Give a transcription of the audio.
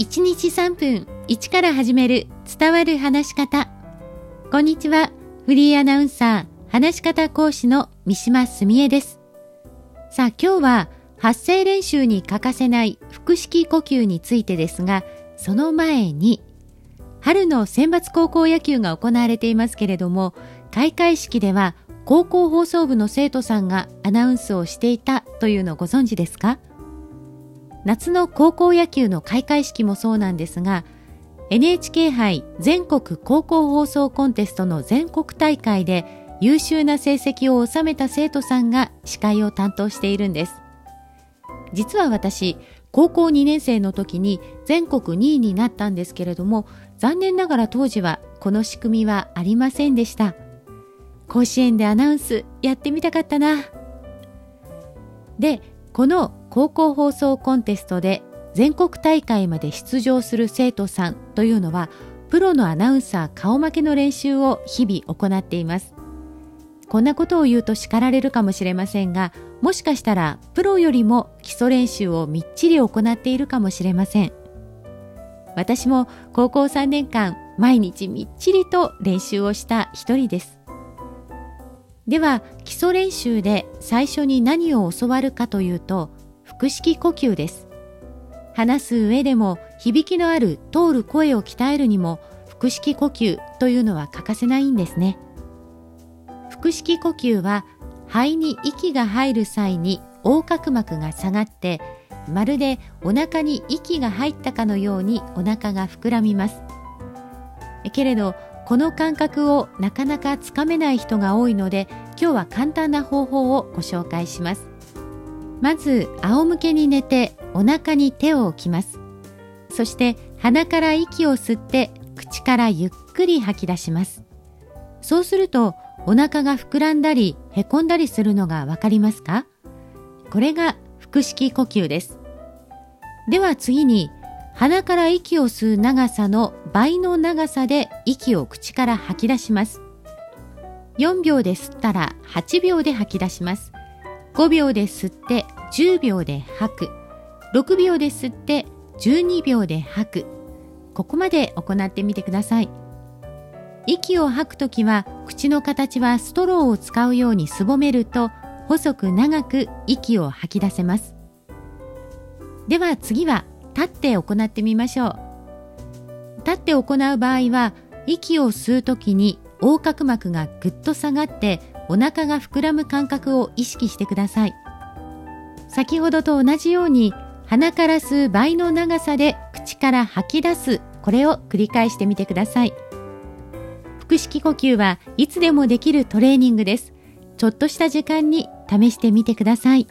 1日3分1から始める伝わる話し方。こんにちは。フリーアナウンサー、話し方講師の三島澄江です。さあ今日は発声練習に欠かせない腹式呼吸についてですが、その前に、春の選抜高校野球が行われていますけれども、開会式では高校放送部の生徒さんがアナウンスをしていたというのをご存知ですか？夏の高校野球の開会式もそうなんですが NHK 杯全国高校放送コンテストの全国大会で優秀な成績を収めた生徒さんが司会を担当しているんです。実は私高校2年生の時に全国2位になったんですけれども残念ながら当時はこの仕組みはありませんでした。甲子園でアナウンスやってみたかったな。でこの高校放送コンテストで全国大会まで出場する生徒さんというのはプロのアナウンサー顔負けの練習を日々行っています。こんなことを言うと叱られるかもしれませんがもしかしたらプロよりも基礎練習をみっちり行っているかもしれません。私も高校3年間毎日みっちりと練習をした一人です。では基礎練習で最初に何を教わるかというと腹式呼吸です。話す上でも響きのある通る声を鍛えるにも腹式呼吸というのは欠かせないんですね。腹式呼吸は肺に息が入る際に横隔膜が下がってまるでお腹に息が入ったかのようにお腹が膨らみます。けれどこの感覚をなかなかつかめない人が多いので今日は簡単な方法をご紹介します。まず仰向けに寝てお腹に手を置きます。そして鼻から息を吸って口からゆっくり吐き出します。そうするとお腹が膨らんだりへこんだりするのがわかりますか？これが腹式呼吸です。では次に鼻から息を吸う長さの倍の長さで息を口から吐き出します。4秒で吸ったら8秒で吐き出します。5秒で吸って10秒で吐く。6秒で吸って12秒で吐く。ここまで行ってみてください。息を吐くときは口の形はストローを使うようにすぼめると細く長く息を吐き出せます。では次は立って行ってみましょう。立って行う場合は息を吸うときに横隔膜がぐっと下がってお腹が膨らむ感覚を意識してください。先ほどと同じように鼻から吸う倍の長さで口から吐き出すこれを繰り返してみてください。腹式呼吸はいつでもできるトレーニングです。ちょっとした時間に試してみてください。